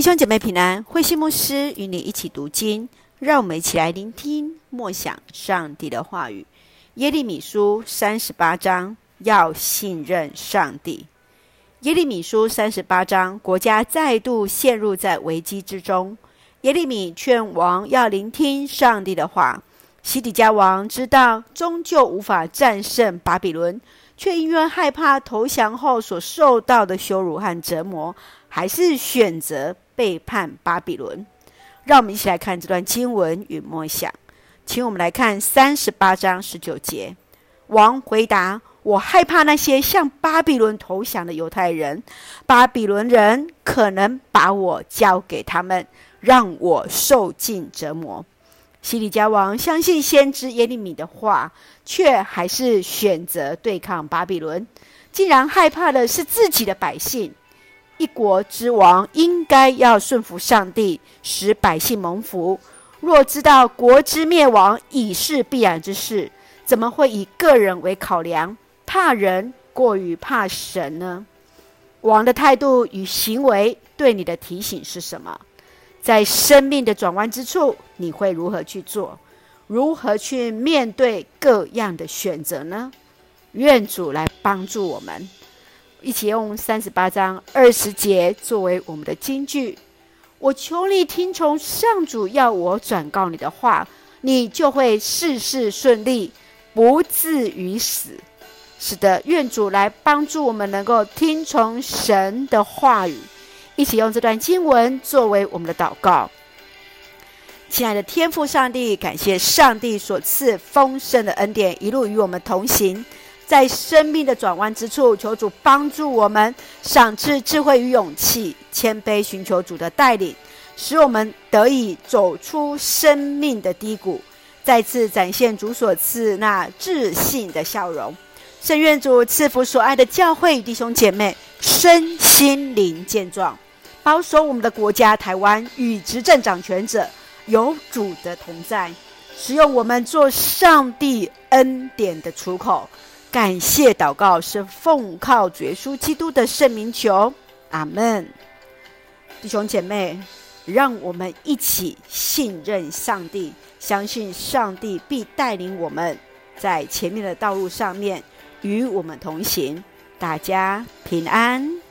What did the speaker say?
弟兄姐妹平安，慧馨牧师与你一起读经，让我们一起来聆听默想上帝的话语。耶利米书三十八章，要信任上帝。耶利米书三十八章，国家再度陷入在危机之中。耶利米劝王要聆听上帝的话。西底家王知道终究无法战胜巴比伦，却因为害怕投降后所受到的羞辱和折磨。还是选择背叛巴比伦。让我们一起来看这段经文与默想。请我们来看三十八章十九节。王回答：“我害怕那些向巴比伦投降的犹太人，巴比伦人可能把我交给他们，让我受尽折磨。”西里家王相信先知耶利米的话，却还是选择对抗巴比伦。竟然害怕的是自己的百姓。一国之王应该要顺服上帝，使百姓蒙福。若知道国之灭亡已是必然之事，怎么会以个人为考量，怕人过于怕神呢？王的态度与行为对你的提醒是什么？在生命的转弯之处，你会如何去做？如何去面对各样的选择呢？愿主来帮助我们。一起用三十八章二十节作为我们的金句。我求你听从上主要我转告你的话，你就会事事顺利，不至于死。是的，愿主来帮助我们，能够听从神的话语。一起用这段经文作为我们的祷告。亲爱的天父上帝，感谢上帝所赐丰盛的恩典，一路与我们同行。在生命的转弯之处，求主帮助我们，赏赐智慧与勇气，谦卑寻求主的带领，使我们得以走出生命的低谷，再次展现主所赐那自信的笑容。圣愿主赐福所爱的教会弟兄姐妹身心灵健壮，保守我们的国家台湾与执政掌权者有主的同在，使用我们做上帝恩典的出口。感谢祷告是奉靠主耶稣基督的圣名求，阿门。弟兄姐妹，让我们一起信任上帝，相信上帝必带领我们在前面的道路上面与我们同行。大家平安。